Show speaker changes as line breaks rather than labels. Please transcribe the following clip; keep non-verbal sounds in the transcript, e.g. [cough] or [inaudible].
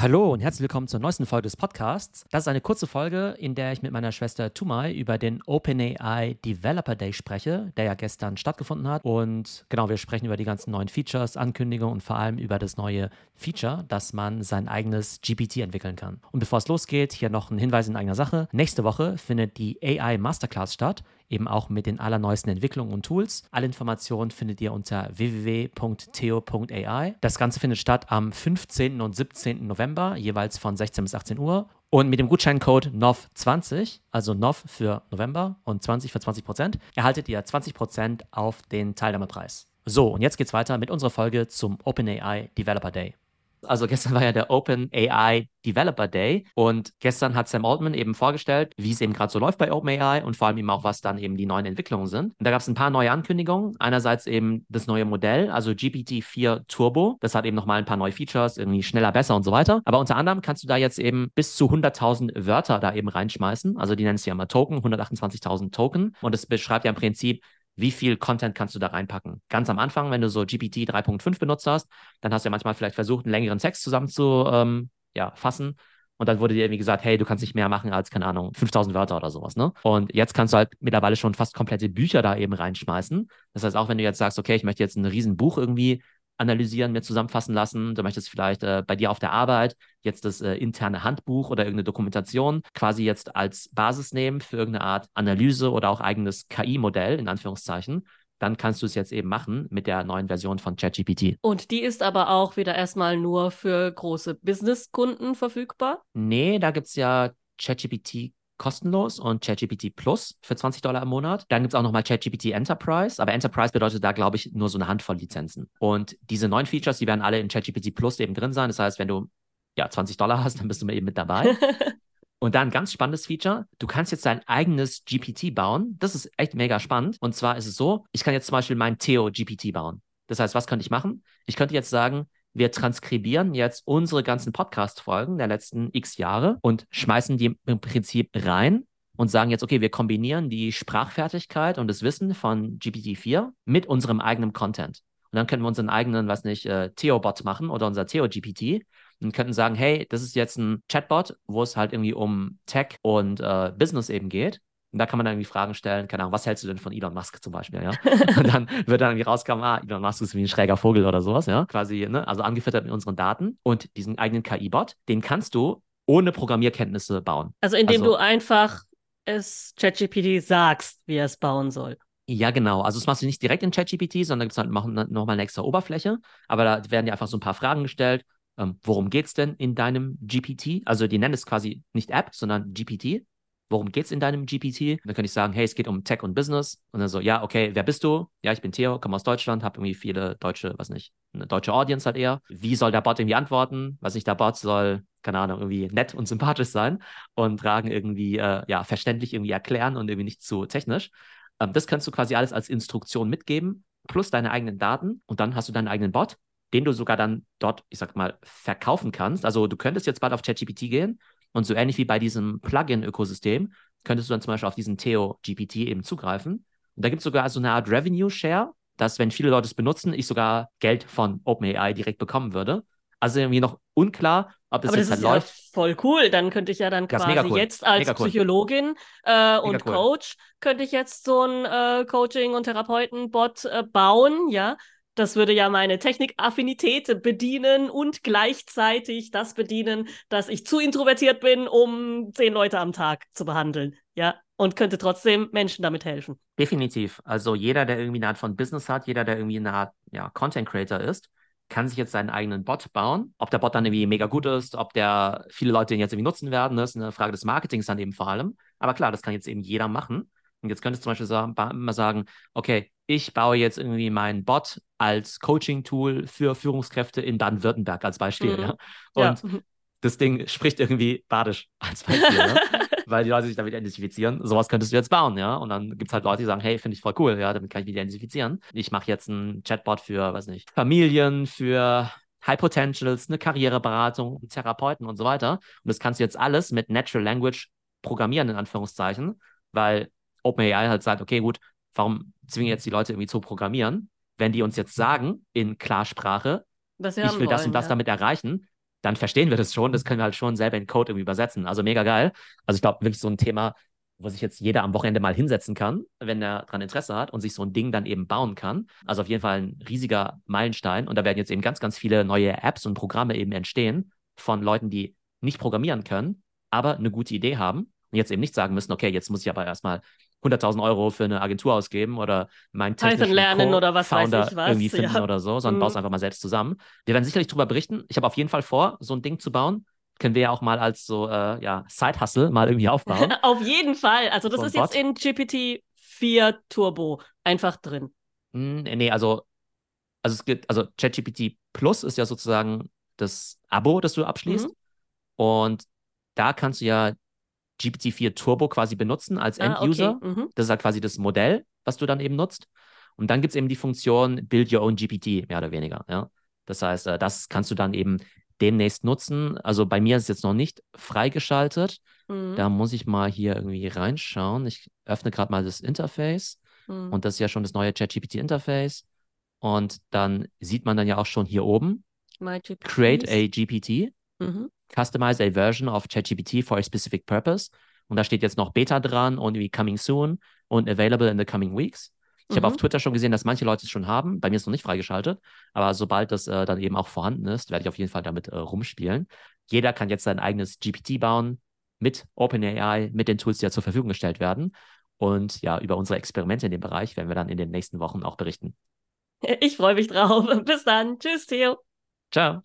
Hallo und herzlich willkommen zur neuesten Folge des Podcasts. Das ist eine kurze Folge, in der ich mit meiner Schwester Tumai über den OpenAI Developer Day spreche, der ja gestern stattgefunden hat. Und genau, wir sprechen über die ganzen neuen Features, Ankündigungen und vor allem über das neue Feature, dass man sein eigenes GPT entwickeln kann. Und bevor es losgeht, hier noch ein Hinweis in eigener Sache. Nächste Woche findet die AI Masterclass statt eben auch mit den allerneuesten Entwicklungen und Tools. Alle Informationen findet ihr unter www.theo.ai. Das Ganze findet statt am 15. und 17. November, jeweils von 16 bis 18 Uhr. Und mit dem Gutscheincode NOV20, also NOV für November und 20 für 20 Prozent, erhaltet ihr 20 Prozent auf den Teilnahmepreis. So, und jetzt geht's weiter mit unserer Folge zum OpenAI Developer Day. Also gestern war ja der Open AI Developer Day und gestern hat Sam Altman eben vorgestellt, wie es eben gerade so läuft bei OpenAI und vor allem eben auch, was dann eben die neuen Entwicklungen sind. Und da gab es ein paar neue Ankündigungen. Einerseits eben das neue Modell, also GPT-4 Turbo. Das hat eben nochmal ein paar neue Features, irgendwie schneller, besser und so weiter. Aber unter anderem kannst du da jetzt eben bis zu 100.000 Wörter da eben reinschmeißen. Also die nennen es ja immer Token, 128.000 Token. Und es beschreibt ja im Prinzip, wie viel Content kannst du da reinpacken. Ganz am Anfang, wenn du so GPT 3.5 benutzt hast, dann hast du ja manchmal vielleicht versucht, einen längeren Text zusammenzufassen. Ähm, ja, und dann wurde dir irgendwie gesagt, hey, du kannst nicht mehr machen als, keine Ahnung, 5000 Wörter oder sowas, ne? Und jetzt kannst du halt mittlerweile schon fast komplette Bücher da eben reinschmeißen. Das heißt, auch wenn du jetzt sagst, okay, ich möchte jetzt ein Riesenbuch irgendwie analysieren, mir zusammenfassen lassen. Du möchtest vielleicht äh, bei dir auf der Arbeit jetzt das äh, interne Handbuch oder irgendeine Dokumentation quasi jetzt als Basis nehmen für irgendeine Art Analyse oder auch eigenes KI-Modell in Anführungszeichen dann kannst du es jetzt eben machen mit der neuen Version von ChatGPT.
Und die ist aber auch wieder erstmal nur für große Business-Kunden verfügbar?
Nee, da gibt es ja ChatGPT kostenlos und ChatGPT Plus für 20 Dollar im Monat. Dann gibt es auch nochmal ChatGPT Enterprise, aber Enterprise bedeutet da, glaube ich, nur so eine Handvoll Lizenzen. Und diese neuen Features, die werden alle in ChatGPT Plus eben drin sein. Das heißt, wenn du ja 20 Dollar hast, dann bist du eben mit dabei. [laughs] Und dann ein ganz spannendes Feature. Du kannst jetzt dein eigenes GPT bauen. Das ist echt mega spannend. Und zwar ist es so, ich kann jetzt zum Beispiel mein Theo GPT bauen. Das heißt, was könnte ich machen? Ich könnte jetzt sagen, wir transkribieren jetzt unsere ganzen Podcast-Folgen der letzten x Jahre und schmeißen die im Prinzip rein und sagen jetzt, okay, wir kombinieren die Sprachfertigkeit und das Wissen von GPT-4 mit unserem eigenen Content. Und dann können wir unseren eigenen, was nicht, äh, Theo-Bot machen oder unser Theo-GPT und könnten sagen, hey, das ist jetzt ein Chatbot, wo es halt irgendwie um Tech und äh, Business eben geht. Und da kann man dann irgendwie Fragen stellen, keine Ahnung, was hältst du denn von Elon Musk zum Beispiel, ja? [laughs] und dann wird dann irgendwie rauskommen, ah, Elon Musk ist wie ein schräger Vogel oder sowas, ja? Quasi, ne? Also angefüttert mit unseren Daten und diesen eigenen KI-Bot, den kannst du ohne Programmierkenntnisse bauen.
Also indem also, du einfach es ChatGPT sagst, wie er es bauen soll.
Ja, genau. Also das machst du nicht direkt in ChatGPT, sondern gibt es halt nochmal eine extra Oberfläche. Aber da werden dir einfach so ein paar Fragen gestellt. Ähm, worum geht es denn in deinem GPT? Also die nennen es quasi nicht App, sondern GPT worum geht es in deinem GPT? Dann könnte ich sagen, hey, es geht um Tech und Business. Und dann so, ja, okay, wer bist du? Ja, ich bin Theo, komme aus Deutschland, habe irgendwie viele deutsche, was nicht, eine deutsche Audience halt eher. Wie soll der Bot irgendwie antworten? Was nicht, der Bot soll, keine Ahnung, irgendwie nett und sympathisch sein und Fragen irgendwie, äh, ja, verständlich irgendwie erklären und irgendwie nicht zu technisch. Ähm, das kannst du quasi alles als Instruktion mitgeben, plus deine eigenen Daten. Und dann hast du deinen eigenen Bot, den du sogar dann dort, ich sag mal, verkaufen kannst. Also du könntest jetzt bald auf ChatGPT gehen und so ähnlich wie bei diesem Plugin-Ökosystem könntest du dann zum Beispiel auf diesen Theo GPT eben zugreifen. Und da gibt es sogar so eine Art Revenue Share, dass wenn viele Leute es benutzen, ich sogar Geld von OpenAI direkt bekommen würde. Also irgendwie noch unklar, ob das
Aber
jetzt
das
halt
ist
läuft.
Ja voll cool. Dann könnte ich ja dann quasi cool. jetzt als cool. Psychologin äh, und cool. Coach könnte ich jetzt so ein äh, Coaching- und Therapeuten-Bot äh, bauen, ja, das würde ja meine Technikaffinität bedienen und gleichzeitig das bedienen, dass ich zu introvertiert bin, um zehn Leute am Tag zu behandeln. Ja, und könnte trotzdem Menschen damit helfen.
Definitiv. Also jeder, der irgendwie eine Art von Business hat, jeder, der irgendwie eine Art ja, Content Creator ist, kann sich jetzt seinen eigenen Bot bauen. Ob der Bot dann irgendwie mega gut ist, ob der viele Leute den jetzt irgendwie nutzen werden, ist eine Frage des Marketings dann eben vor allem. Aber klar, das kann jetzt eben jeder machen. Und jetzt könntest du zum Beispiel sagen, immer sagen, okay, ich baue jetzt irgendwie meinen Bot als Coaching-Tool für Führungskräfte in Baden-Württemberg als Beispiel. Mhm. Ja? Und ja. das Ding spricht irgendwie badisch [laughs] als Beispiel, ne? [laughs] weil die Leute sich damit identifizieren. Sowas könntest du jetzt bauen, ja. Und dann gibt es halt Leute, die sagen, hey, finde ich voll cool, ja, damit kann ich mich identifizieren. Ich mache jetzt einen Chatbot für, weiß nicht, Familien, für High Potentials, eine Karriereberatung, Therapeuten und so weiter. Und das kannst du jetzt alles mit Natural Language programmieren, in Anführungszeichen, weil OpenAI halt sagt, okay, gut, warum zwingen jetzt die Leute irgendwie zu programmieren? Wenn die uns jetzt sagen in Klarsprache, ich will wollen, das und das ja. damit erreichen, dann verstehen wir das schon. Das können wir halt schon selber in Code irgendwie übersetzen. Also mega geil. Also ich glaube, wirklich so ein Thema, wo sich jetzt jeder am Wochenende mal hinsetzen kann, wenn er daran Interesse hat und sich so ein Ding dann eben bauen kann. Also auf jeden Fall ein riesiger Meilenstein. Und da werden jetzt eben ganz, ganz viele neue Apps und Programme eben entstehen von Leuten, die nicht programmieren können, aber eine gute Idee haben und jetzt eben nicht sagen müssen, okay, jetzt muss ich aber erstmal 100.000 Euro für eine Agentur ausgeben oder meinen technischen
lernen oder was
Founder
weiß ich was.
irgendwie finden ja. oder so, sondern mhm. baust einfach mal selbst zusammen. Wir werden sicherlich darüber berichten. Ich habe auf jeden Fall vor, so ein Ding zu bauen. Können wir ja auch mal als so äh, ja, Side-Hustle mal irgendwie aufbauen. [laughs]
auf jeden Fall. Also das so ist jetzt in GPT 4 Turbo einfach drin.
Hm, nee, also, also es gibt, also ChatGPT Plus ist ja sozusagen das Abo, das du abschließt. Mhm. Und da kannst du ja GPT-4 Turbo quasi benutzen als ah, End-User. Okay. Mhm. Das ist halt quasi das Modell, was du dann eben nutzt. Und dann gibt es eben die Funktion Build Your Own GPT, mehr oder weniger. Ja? Das heißt, äh, das kannst du dann eben demnächst nutzen. Also bei mir ist es jetzt noch nicht freigeschaltet. Mhm. Da muss ich mal hier irgendwie reinschauen. Ich öffne gerade mal das Interface. Mhm. Und das ist ja schon das neue ChatGPT-Interface. Und dann sieht man dann ja auch schon hier oben Create a GPT. Mhm. Customize a version of ChatGPT for a specific purpose. Und da steht jetzt noch Beta dran und wie Coming Soon und Available in the Coming Weeks. Ich mhm. habe auf Twitter schon gesehen, dass manche Leute es schon haben. Bei mir ist es noch nicht freigeschaltet. Aber sobald das äh, dann eben auch vorhanden ist, werde ich auf jeden Fall damit äh, rumspielen. Jeder kann jetzt sein eigenes GPT bauen mit OpenAI, mit den Tools, die ja zur Verfügung gestellt werden. Und ja, über unsere Experimente in dem Bereich werden wir dann in den nächsten Wochen auch berichten. [laughs]
Ich freue mich drauf. Bis dann. Tschüss, Theo.
Ciao.